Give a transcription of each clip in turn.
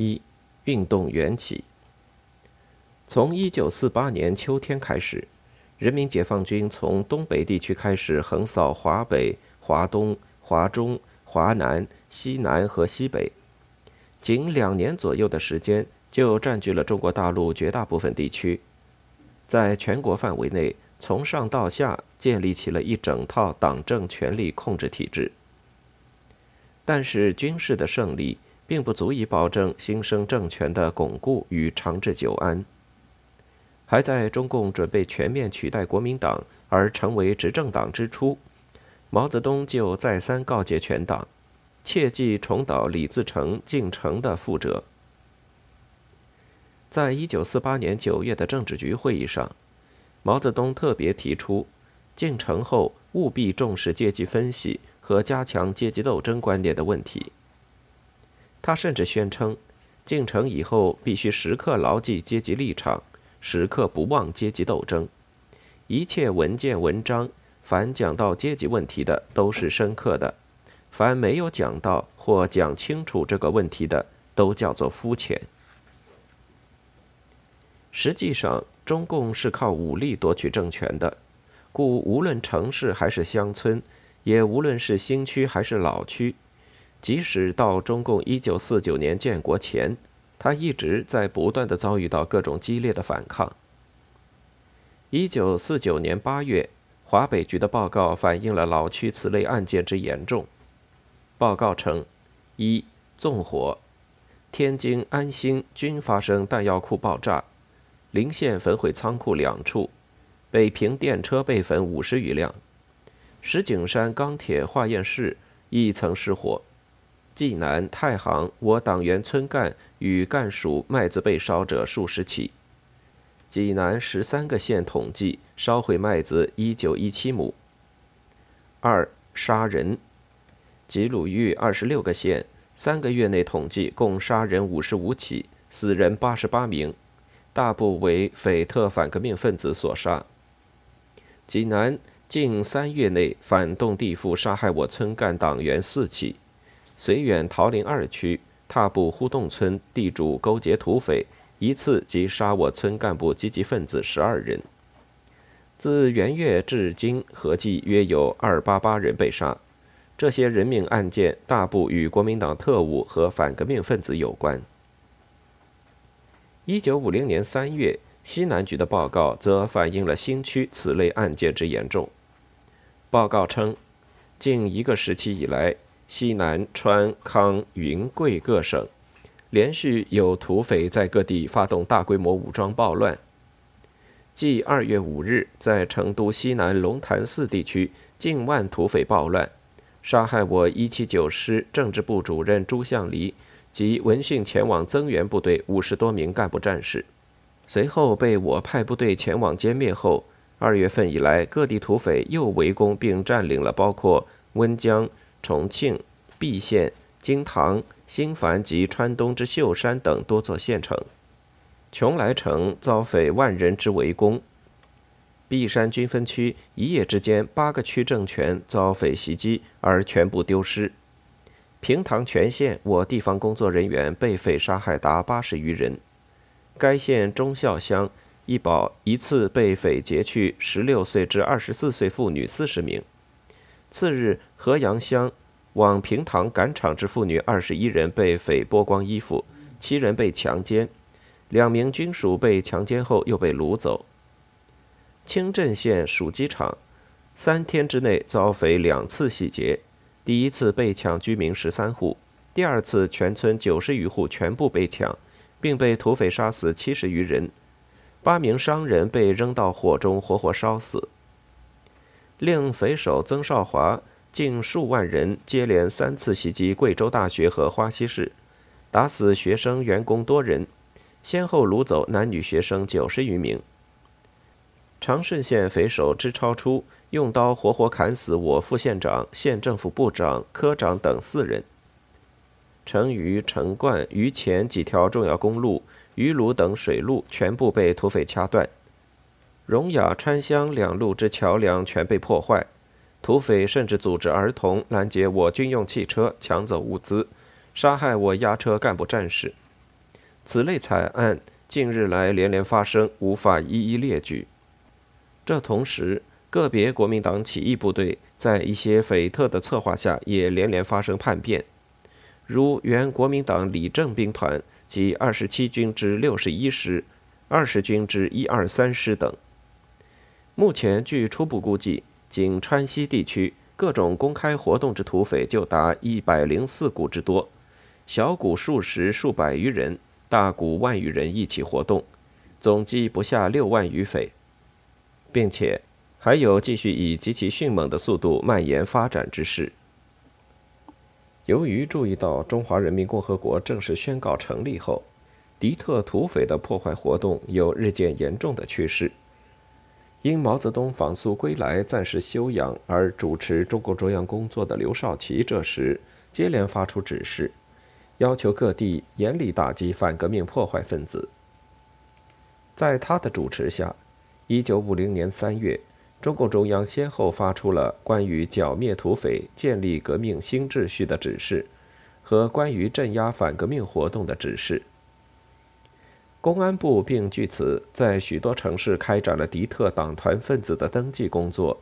一、运动缘起。从1948年秋天开始，人民解放军从东北地区开始横扫华北、华东、华中、华南、西南和西北，仅两年左右的时间，就占据了中国大陆绝大部分地区，在全国范围内，从上到下建立起了一整套党政权力控制体制。但是，军事的胜利。并不足以保证新生政权的巩固与长治久安。还在中共准备全面取代国民党而成为执政党之初，毛泽东就再三告诫全党，切忌重蹈李自成进城的覆辙。在一九四八年九月的政治局会议上，毛泽东特别提出，进城后务必重视阶级分析和加强阶级斗争观念的问题。他甚至宣称，进城以后必须时刻牢记阶级立场，时刻不忘阶级斗争。一切文件文章，凡讲到阶级问题的都是深刻的；凡没有讲到或讲清楚这个问题的，都叫做肤浅。实际上，中共是靠武力夺取政权的，故无论城市还是乡村，也无论是新区还是老区。即使到中共一九四九年建国前，他一直在不断的遭遇到各种激烈的反抗。一九四九年八月，华北局的报告反映了老区此类案件之严重。报告称：一、纵火，天津安兴均发生弹药库爆炸，临县焚毁仓库两处，北平电车被焚五十余辆，石景山钢铁化验室亦曾失火。济南、太行，我党员村干与干属麦子被烧者数十起。济南十三个县统计烧毁麦子一九一七亩。二、杀人。吉鲁豫二十六个县，三个月内统计共杀人五十五起，死人八十八名，大部为匪特反革命分子所杀。济南近三月内反动地富杀害我村干党员四起。绥远桃林二区踏步互洞村地主勾结土匪，一次即杀我村干部积极分子十二人。自元月至今，合计约有二八八人被杀。这些人命案件大部与国民党特务和反革命分子有关。一九五零年三月，西南局的报告则反映了新区此类案件之严重。报告称，近一个时期以来。西南、川、康、云、贵各省连续有土匪在各地发动大规模武装暴乱。继二月五日在成都西南龙潭寺地区近万土匪暴乱，杀害我一七九师政治部主任朱向黎及闻讯前往增援部队五十多名干部战士，随后被我派部队前往歼灭后，二月份以来各地土匪又围攻并占领了包括温江。重庆、璧县、金堂、新繁及川东之秀山等多座县城，邛崃城遭匪万人之围攻。璧山军分区一夜之间八个区政权遭匪袭击而全部丢失。平塘全县我地方工作人员被匪杀害达八十余人。该县忠孝乡一保一次被匪劫去十六岁至二十四岁妇女四十名。次日，河阳乡往平塘赶场之妇女二十一人被匪剥光衣服，七人被强奸，两名军属被强奸后又被掳走。清镇县属机场，三天之内遭匪两次洗劫，第一次被抢居民十三户，第二次全村九十余户全部被抢，并被土匪杀死七十余人，八名商人被扔到火中活活烧死。令匪首曾少华近数万人接连三次袭击贵州大学和花溪市，打死学生员工多人，先后掳走男女学生九十余名。长顺县匪首支超初用刀活活砍死我副县长、县政府部长、科长等四人。成渝、成灌、渝黔几条重要公路、渝鲁等水路全部被土匪掐断。荣雅、川湘两路之桥梁全被破坏，土匪甚至组织儿童拦截我军用汽车，抢走物资，杀害我押车干部战士。此类惨案近日来连连发生，无法一一列举。这同时，个别国民党起义部队在一些匪特的策划下，也连连发生叛变，如原国民党李正兵团及二十七军之六十一师、二十军之一二三师等。目前，据初步估计，仅川西地区各种公开活动之土匪就达一百零四股之多，小股数十数百余人，大股万余人一起活动，总计不下六万余匪，并且还有继续以极其迅猛的速度蔓延发展之势。由于注意到中华人民共和国正式宣告成立后，敌特土匪的破坏活动有日渐严重的趋势。因毛泽东访苏归来，暂时休养而主持中共中央工作的刘少奇，这时接连发出指示，要求各地严厉打击反革命破坏分子。在他的主持下，1950年3月，中共中央先后发出了关于剿灭土匪、建立革命新秩序的指示，和关于镇压反革命活动的指示。公安部并据此在许多城市开展了敌特党团分子的登记工作，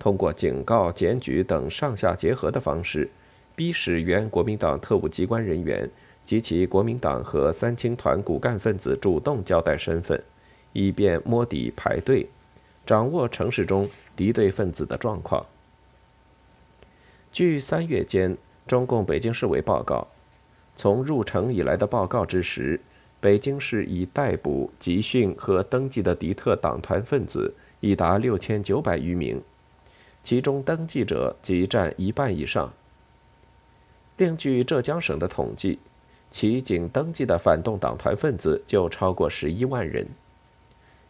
通过警告、检举等上下结合的方式，逼使原国民党特务机关人员及其国民党和三青团骨干分子主动交代身份，以便摸底排队，掌握城市中敌对分子的状况。据三月间中共北京市委报告，从入城以来的报告之时。北京市已逮捕、集训和登记的敌特党团分子已达六千九百余名，其中登记者即占一半以上。另据浙江省的统计，其仅登记的反动党团分子就超过十一万人。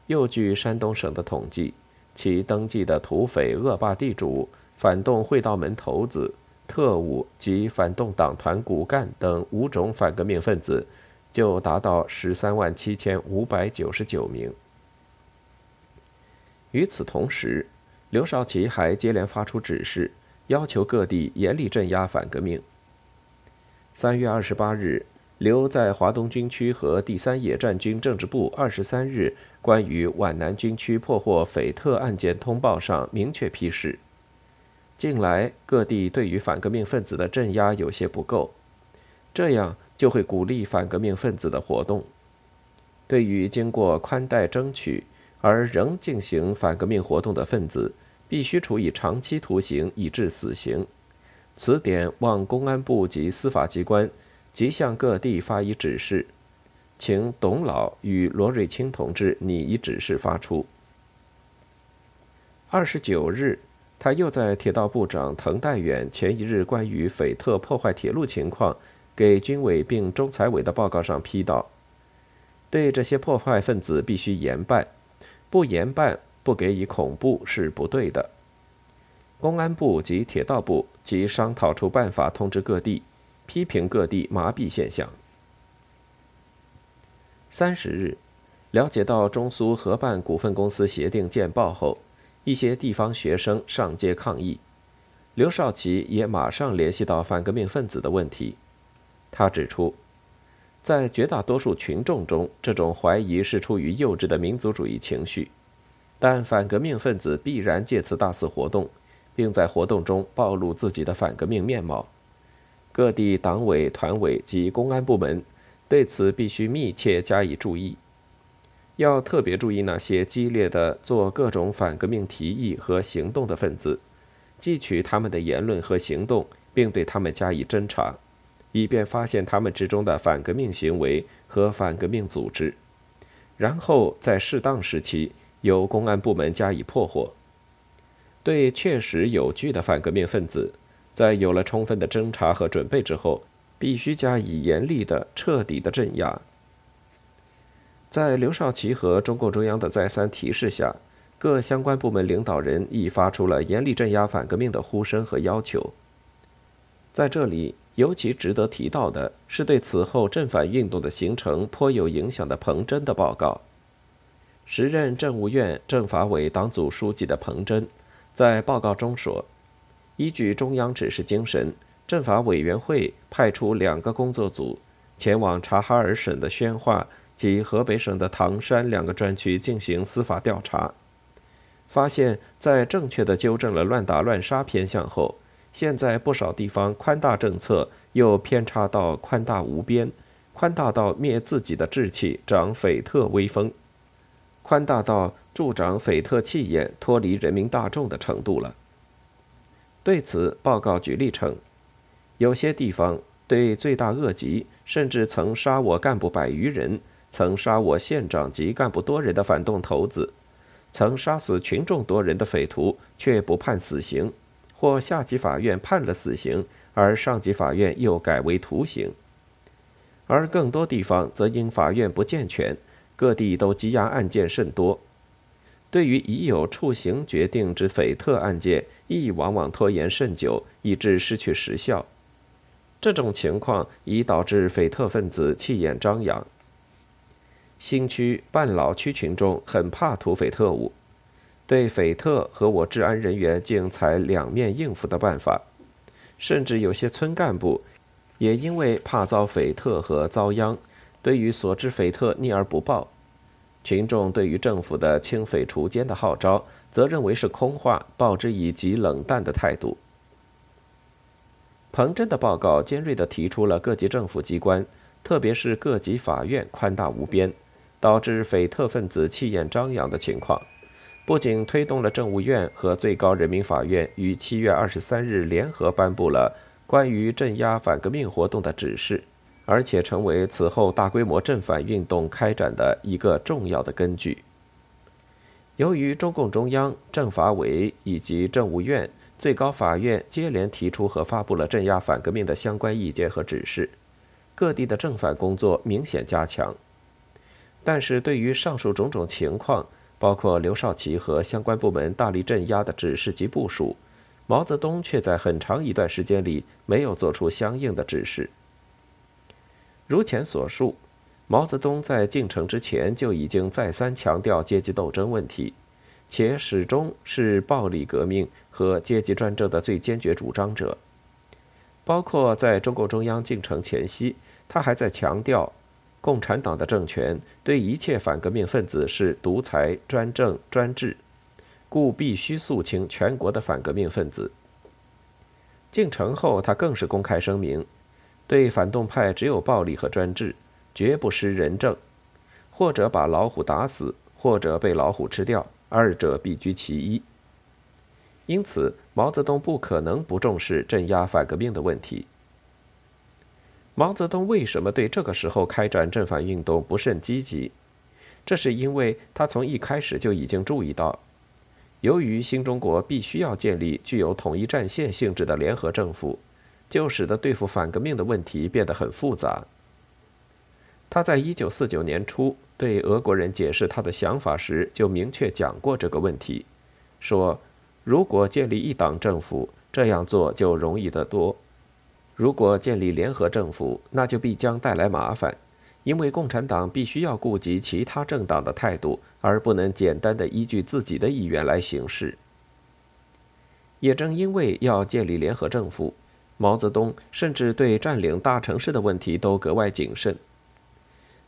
又据山东省的统计，其登记的土匪、恶霸地主、反动会道门头子、特务及反动党团骨干等五种反革命分子。就达到十三万七千五百九十九名。与此同时，刘少奇还接连发出指示，要求各地严厉镇压反革命。三月二十八日，刘在华东军区和第三野战军政治部二十三日关于皖南军区破获匪特案件通报上明确批示：近来各地对于反革命分子的镇压有些不够，这样。就会鼓励反革命分子的活动。对于经过宽待争取而仍进行反革命活动的分子，必须处以长期徒刑以致死刑。此点望公安部及司法机关即向各地发以指示，请董老与罗瑞卿同志拟一指示发出。二十九日，他又在铁道部长滕代远前一日关于匪特破坏铁路情况。给军委并中财委的报告上批道：“对这些破坏分子必须严办，不严办、不给予恐怖是不对的。公安部及铁道部即商讨出办法，通知各地，批评各地麻痹现象。”三十日，了解到中苏合办股份公司协定见报后，一些地方学生上街抗议，刘少奇也马上联系到反革命分子的问题。他指出，在绝大多数群众中，这种怀疑是出于幼稚的民族主义情绪，但反革命分子必然借此大肆活动，并在活动中暴露自己的反革命面貌。各地党委、团委及公安部门对此必须密切加以注意，要特别注意那些激烈的做各种反革命提议和行动的分子，记取他们的言论和行动，并对他们加以侦查。以便发现他们之中的反革命行为和反革命组织，然后在适当时期由公安部门加以破获。对确实有据的反革命分子，在有了充分的侦查和准备之后，必须加以严厉的、彻底的镇压。在刘少奇和中共中央的再三提示下，各相关部门领导人亦发出了严厉镇压反革命的呼声和要求。在这里。尤其值得提到的是，对此后正反运动的形成颇有影响的彭真的报告。时任政务院政法委党组书记的彭真，在报告中说：“依据中央指示精神，政法委员会派出两个工作组，前往察哈尔省的宣化及河北省的唐山两个专区进行司法调查，发现，在正确的纠正了乱打乱杀偏向后，现在不少地方宽大政策又偏差到宽大无边，宽大到灭自己的志气、长匪特威风，宽大到助长匪特气焰、脱离人民大众的程度了。对此，报告举例称，有些地方对罪大恶极，甚至曾杀我干部百余人。曾杀我县长及干部多人的反动头子，曾杀死群众多人的匪徒，却不判死刑，或下级法院判了死刑，而上级法院又改为徒刑。而更多地方则因法院不健全，各地都积压案件甚多。对于已有处刑决定之匪特案件，亦往往拖延甚久，以致失去时效。这种情况已导致匪特分子气焰张扬。新区半老区群众很怕土匪特务，对匪特和我治安人员竟采两面应付的办法，甚至有些村干部也因为怕遭匪特和遭殃，对于所知匪特逆而不报。群众对于政府的清匪除奸的号召，则认为是空话，报之以极冷淡的态度。彭真的报告尖锐地提出了各级政府机关，特别是各级法院宽大无边。导致匪特分子气焰张扬的情况，不仅推动了政务院和最高人民法院于七月二十三日联合颁布了关于镇压反革命活动的指示，而且成为此后大规模镇反运动开展的一个重要的根据。由于中共中央、政法委以及政务院、最高法院接连提出和发布了镇压反革命的相关意见和指示，各地的正反工作明显加强。但是对于上述种种情况，包括刘少奇和相关部门大力镇压的指示及部署，毛泽东却在很长一段时间里没有做出相应的指示。如前所述，毛泽东在进城之前就已经再三强调阶级斗争问题，且始终是暴力革命和阶级专政的最坚决主张者。包括在中共中央进城前夕，他还在强调。共产党的政权对一切反革命分子是独裁、专政、专制，故必须肃清全国的反革命分子。进城后，他更是公开声明，对反动派只有暴力和专制，绝不施仁政，或者把老虎打死，或者被老虎吃掉，二者必居其一。因此，毛泽东不可能不重视镇压反革命的问题。毛泽东为什么对这个时候开展正反运动不甚积极？这是因为他从一开始就已经注意到，由于新中国必须要建立具有统一战线性质的联合政府，就使得对付反革命的问题变得很复杂。他在一九四九年初对俄国人解释他的想法时，就明确讲过这个问题，说如果建立一党政府，这样做就容易得多。如果建立联合政府，那就必将带来麻烦，因为共产党必须要顾及其他政党的态度，而不能简单的依据自己的意愿来行事。也正因为要建立联合政府，毛泽东甚至对占领大城市的问题都格外谨慎。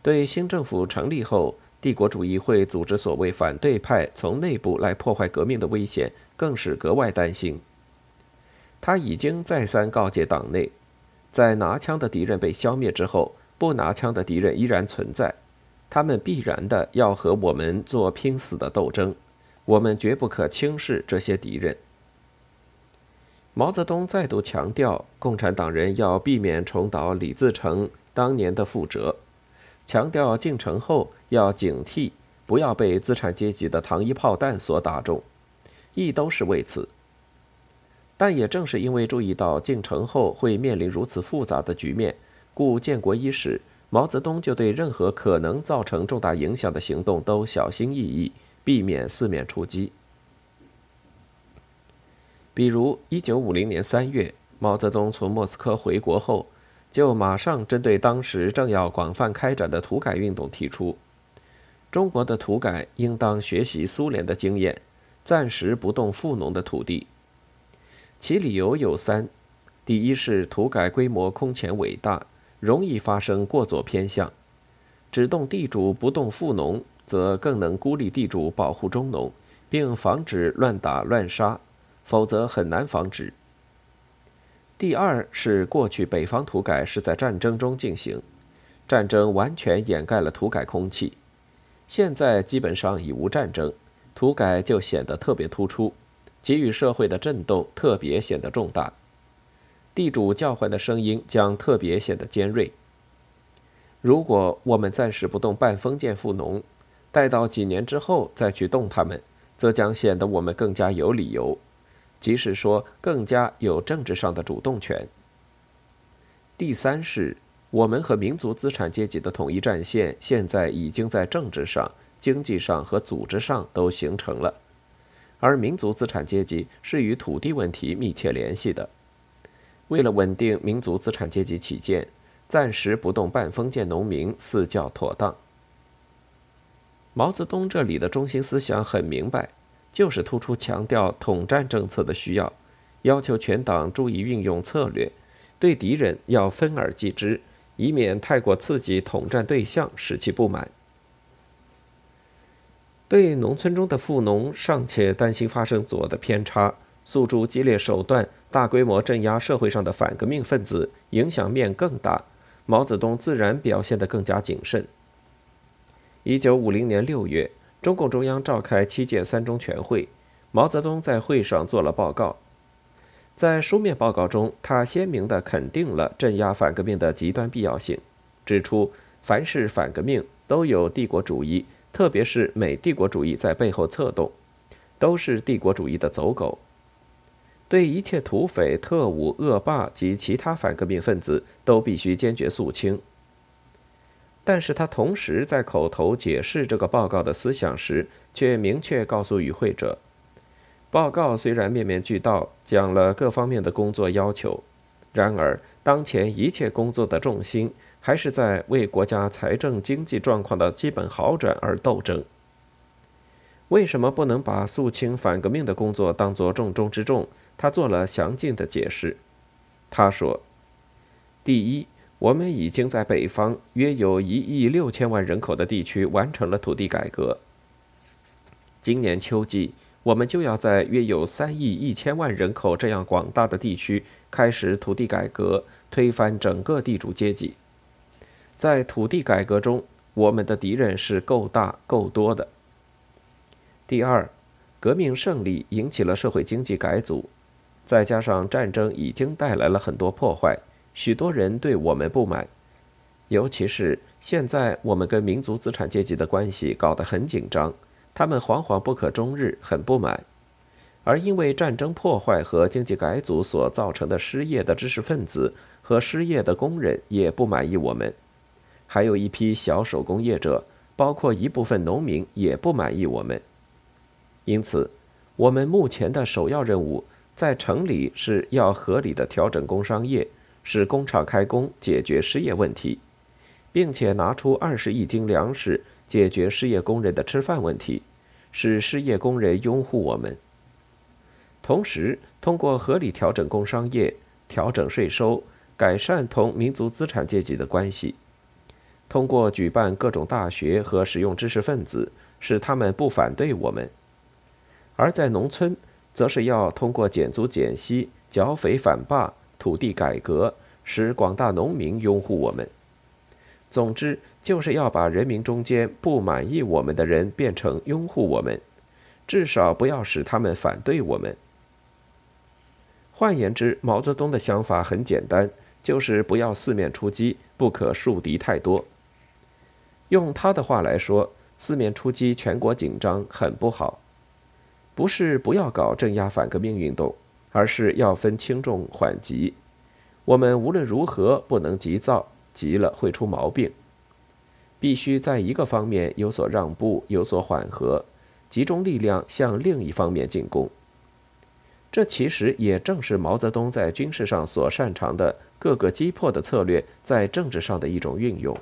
对新政府成立后，帝国主义会组织所谓反对派从内部来破坏革命的危险，更是格外担心。他已经再三告诫党内。在拿枪的敌人被消灭之后，不拿枪的敌人依然存在，他们必然的要和我们做拼死的斗争，我们绝不可轻视这些敌人。毛泽东再度强调，共产党人要避免重蹈李自成当年的覆辙，强调进城后要警惕，不要被资产阶级的糖衣炮弹所打中，亦都是为此。但也正是因为注意到进城后会面临如此复杂的局面，故建国伊始，毛泽东就对任何可能造成重大影响的行动都小心翼翼，避免四面出击。比如，一九五零年三月，毛泽东从莫斯科回国后，就马上针对当时正要广泛开展的土改运动提出，中国的土改应当学习苏联的经验，暂时不动富农的土地。其理由有三：第一是土改规模空前伟大，容易发生过左偏向。只动地主不动富农，则更能孤立地主，保护中农，并防止乱打乱杀；否则很难防止。第二是过去北方土改是在战争中进行，战争完全掩盖了土改空气。现在基本上已无战争，土改就显得特别突出，给予社会的震动特别显得重大，地主叫唤的声音将特别显得尖锐。如果我们暂时不动半封建富农，待到几年之后再去动他们，则将显得我们更加有理由，即使说更加有政治上的主动权。第三是。我们和民族资产阶级的统一战线现在已经在政治上、经济上和组织上都形成了，而民族资产阶级是与土地问题密切联系的。为了稳定民族资产阶级起见，暂时不动半封建农民似较妥当。毛泽东这里的中心思想很明白，就是突出强调统战政策的需要，要求全党注意运用策略，对敌人要分而击之。以免太过刺激统战对象，使其不满。对农村中的富农尚且担心发生左的偏差，诉诸激烈手段，大规模镇压社会上的反革命分子，影响面更大。毛泽东自然表现得更加谨慎。一九五零年六月，中共中央召开七届三中全会，毛泽东在会上做了报告。在书面报告中，他鲜明地肯定了镇压反革命的极端必要性，指出凡是反革命都有帝国主义，特别是美帝国主义在背后策动，都是帝国主义的走狗。对一切土匪、特务、恶霸及其他反革命分子，都必须坚决肃清。但是他同时在口头解释这个报告的思想时，却明确告诉与会者。报告虽然面面俱到，讲了各方面的工作要求，然而当前一切工作的重心还是在为国家财政经济状况的基本好转而斗争。为什么不能把肃清反革命的工作当作重中之重？他做了详尽的解释。他说：“第一，我们已经在北方约有一亿六千万人口的地区完成了土地改革。今年秋季。”我们就要在约有三亿一千万人口这样广大的地区开始土地改革，推翻整个地主阶级。在土地改革中，我们的敌人是够大够多的。第二，革命胜利引起了社会经济改组，再加上战争已经带来了很多破坏，许多人对我们不满，尤其是现在我们跟民族资产阶级的关系搞得很紧张。他们惶惶不可终日，很不满，而因为战争破坏和经济改组所造成的失业的知识分子和失业的工人也不满意我们，还有一批小手工业者，包括一部分农民也不满意我们。因此，我们目前的首要任务在城里是要合理的调整工商业，使工厂开工，解决失业问题，并且拿出二十亿斤粮食。解决失业工人的吃饭问题，使失业工人拥护我们。同时，通过合理调整工商业、调整税收、改善同民族资产阶级的关系，通过举办各种大学和使用知识分子，使他们不反对我们。而在农村，则是要通过减租减息、剿匪反霸、土地改革，使广大农民拥护我们。总之。就是要把人民中间不满意我们的人变成拥护我们，至少不要使他们反对我们。换言之，毛泽东的想法很简单，就是不要四面出击，不可树敌太多。用他的话来说，四面出击，全国紧张，很不好。不是不要搞镇压反革命运动，而是要分轻重缓急。我们无论如何不能急躁，急了会出毛病。必须在一个方面有所让步，有所缓和，集中力量向另一方面进攻。这其实也正是毛泽东在军事上所擅长的各个击破的策略，在政治上的一种运用。